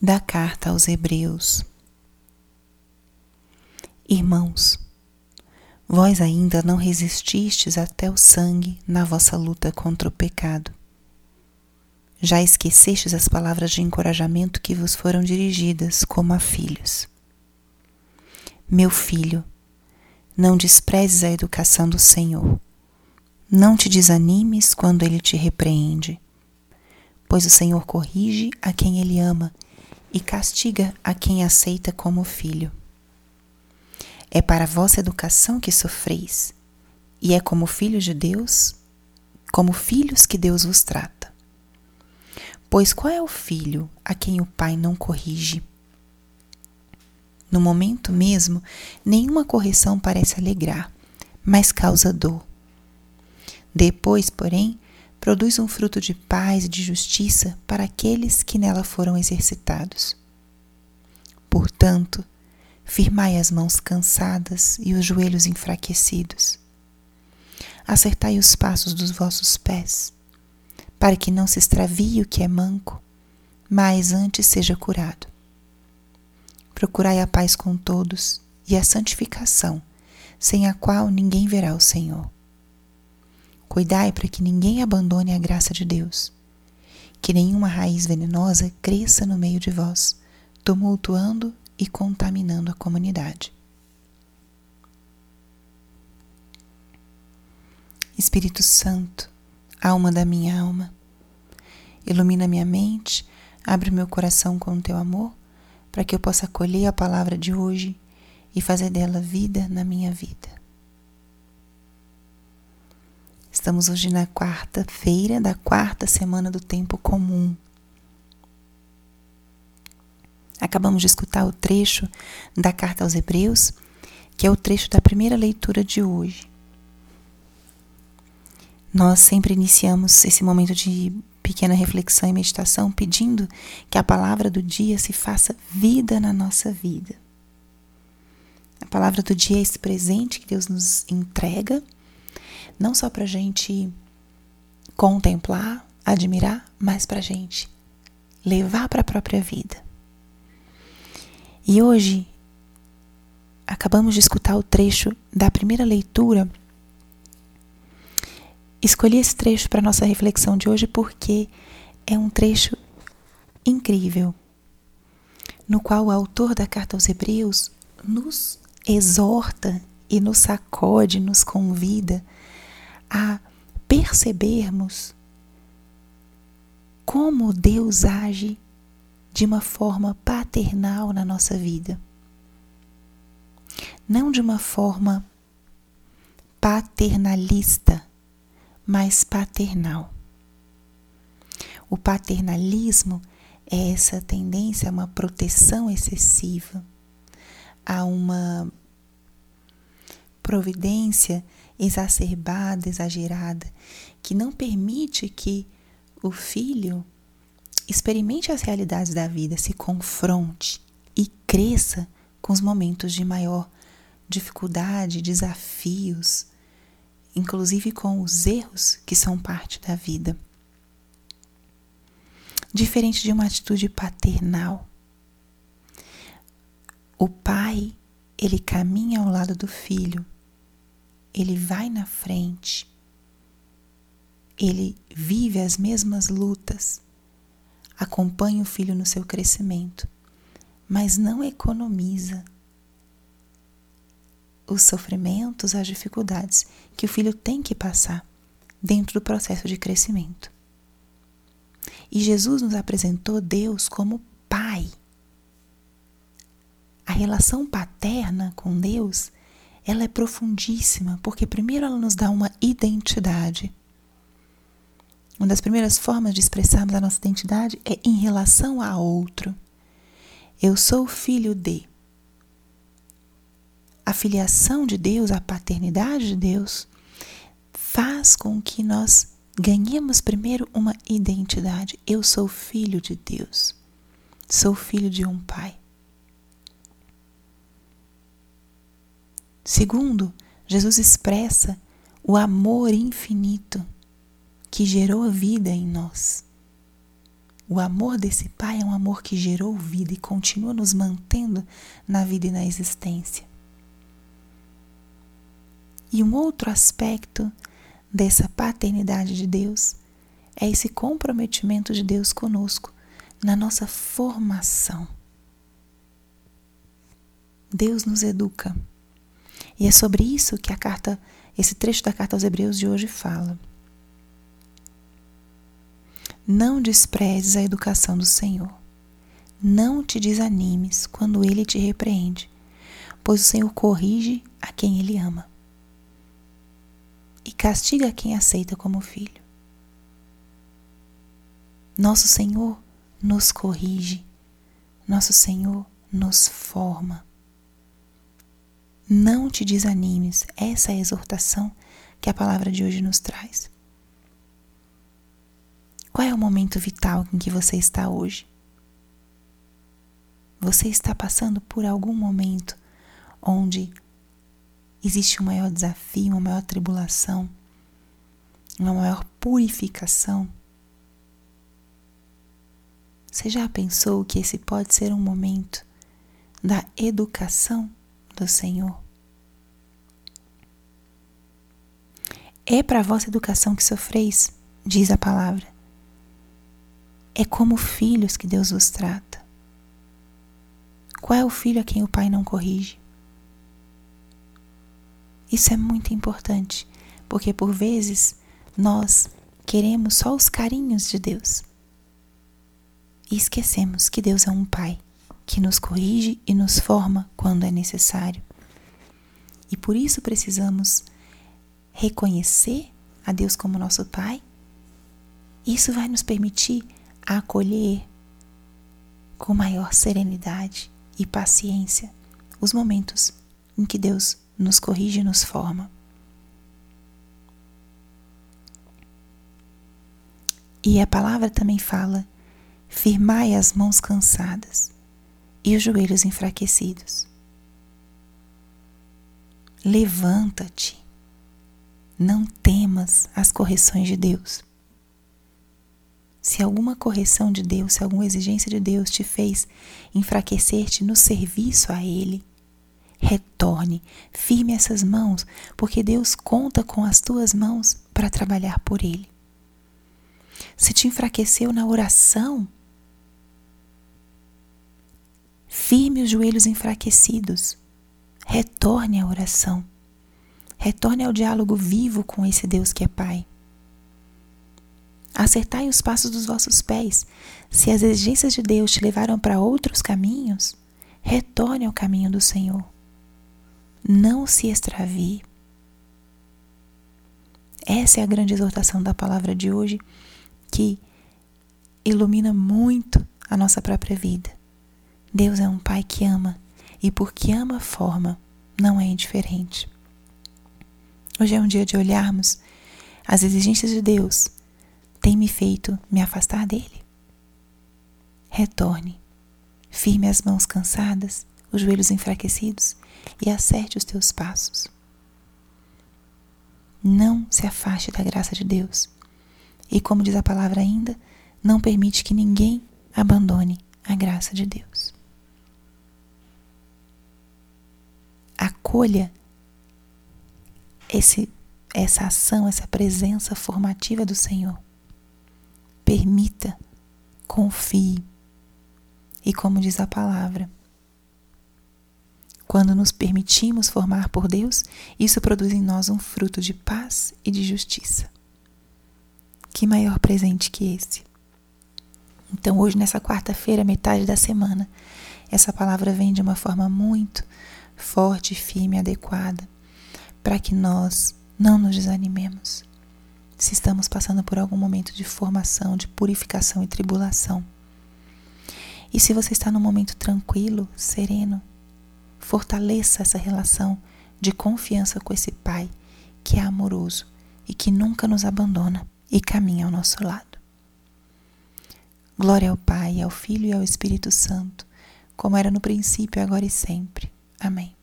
da carta aos Hebreus. Irmãos, vós ainda não resististes até o sangue na vossa luta contra o pecado. Já esquecestes as palavras de encorajamento que vos foram dirigidas como a filhos. Meu filho, não desprezes a educação do Senhor. Não te desanimes quando ele te repreende, pois o Senhor corrige a quem ele ama e castiga a quem aceita como filho. É para vossa educação que sofreis, e é como filhos de Deus, como filhos que Deus vos trata. Pois qual é o filho a quem o pai não corrige? No momento mesmo, nenhuma correção parece alegrar, mas causa dor. Depois, porém, produz um fruto de paz e de justiça para aqueles que nela foram exercitados. Portanto, firmai as mãos cansadas e os joelhos enfraquecidos. Acertai os passos dos vossos pés, para que não se extravie o que é manco, mas antes seja curado. Procurai a paz com todos e a santificação, sem a qual ninguém verá o Senhor. Cuidai para que ninguém abandone a graça de Deus, que nenhuma raiz venenosa cresça no meio de vós, tumultuando e contaminando a comunidade. Espírito Santo, alma da minha alma, ilumina minha mente, abre meu coração com o teu amor, para que eu possa acolher a palavra de hoje e fazer dela vida na minha vida. Estamos hoje na quarta-feira da quarta semana do tempo comum. Acabamos de escutar o trecho da carta aos Hebreus, que é o trecho da primeira leitura de hoje. Nós sempre iniciamos esse momento de pequena reflexão e meditação pedindo que a palavra do dia se faça vida na nossa vida. A palavra do dia é esse presente que Deus nos entrega não só para a gente contemplar, admirar, mas para a gente levar para a própria vida. E hoje acabamos de escutar o trecho da primeira leitura. Escolhi esse trecho para nossa reflexão de hoje porque é um trecho incrível, no qual o autor da carta aos Hebreus nos exorta e nos sacode, nos convida a percebermos como Deus age de uma forma paternal na nossa vida. Não de uma forma paternalista, mas paternal. O paternalismo é essa tendência a uma proteção excessiva, a uma providência exacerbada, exagerada, que não permite que o filho experimente as realidades da vida, se confronte e cresça com os momentos de maior dificuldade, desafios, inclusive com os erros que são parte da vida. Diferente de uma atitude paternal, o pai, ele caminha ao lado do filho ele vai na frente, ele vive as mesmas lutas, acompanha o filho no seu crescimento, mas não economiza os sofrimentos, as dificuldades que o filho tem que passar dentro do processo de crescimento. E Jesus nos apresentou Deus como Pai. A relação paterna com Deus ela é profundíssima, porque primeiro ela nos dá uma identidade. Uma das primeiras formas de expressarmos a nossa identidade é em relação a outro. Eu sou filho de. A filiação de Deus, a paternidade de Deus, faz com que nós ganhemos primeiro uma identidade. Eu sou filho de Deus. Sou filho de um pai. Segundo, Jesus expressa o amor infinito que gerou a vida em nós. O amor desse Pai é um amor que gerou vida e continua nos mantendo na vida e na existência. E um outro aspecto dessa paternidade de Deus é esse comprometimento de Deus conosco na nossa formação. Deus nos educa. E é sobre isso que a carta, esse trecho da carta aos Hebreus de hoje fala. Não desprezes a educação do Senhor. Não te desanimes quando ele te repreende, pois o Senhor corrige a quem ele ama e castiga quem aceita como filho. Nosso Senhor nos corrige, nosso Senhor nos forma. Não te desanimes, essa é a exortação que a palavra de hoje nos traz. Qual é o momento vital em que você está hoje? Você está passando por algum momento onde existe um maior desafio, uma maior tribulação, uma maior purificação? Você já pensou que esse pode ser um momento da educação do Senhor? É para a vossa educação que sofreis, diz a palavra. É como filhos que Deus vos trata. Qual é o filho a quem o pai não corrige? Isso é muito importante, porque por vezes nós queremos só os carinhos de Deus e esquecemos que Deus é um pai que nos corrige e nos forma quando é necessário. E por isso precisamos reconhecer a Deus como nosso pai. Isso vai nos permitir acolher com maior serenidade e paciência os momentos em que Deus nos corrige e nos forma. E a palavra também fala: firmai as mãos cansadas e os joelhos enfraquecidos. Levanta-te, não temas as correções de Deus. Se alguma correção de Deus, se alguma exigência de Deus te fez enfraquecer-te no serviço a Ele, retorne, firme essas mãos, porque Deus conta com as tuas mãos para trabalhar por Ele. Se te enfraqueceu na oração, firme os joelhos enfraquecidos, retorne à oração, retorne ao diálogo vivo com esse Deus que é Pai. Acertai os passos dos vossos pés. Se as exigências de Deus te levaram para outros caminhos, retorne ao caminho do Senhor. Não se extravie. Essa é a grande exortação da palavra de hoje que ilumina muito a nossa própria vida. Deus é um Pai que ama e porque ama, forma, não é indiferente. Hoje é um dia de olharmos as exigências de Deus tem me feito me afastar dele? Retorne, firme as mãos cansadas, os joelhos enfraquecidos e acerte os teus passos. Não se afaste da graça de Deus. E como diz a palavra ainda, não permite que ninguém abandone a graça de Deus. Acolha esse, essa ação, essa presença formativa do Senhor. Permita, confie. E como diz a palavra, quando nos permitimos formar por Deus, isso produz em nós um fruto de paz e de justiça. Que maior presente que esse? Então, hoje, nessa quarta-feira, metade da semana, essa palavra vem de uma forma muito forte, firme, adequada, para que nós não nos desanimemos, se estamos passando por algum momento de formação, de purificação e tribulação. E se você está num momento tranquilo, sereno, fortaleça essa relação de confiança com esse Pai que é amoroso e que nunca nos abandona e caminha ao nosso lado. Glória ao Pai, ao Filho e ao Espírito Santo, como era no princípio, agora e sempre. Amém.